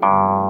Bye.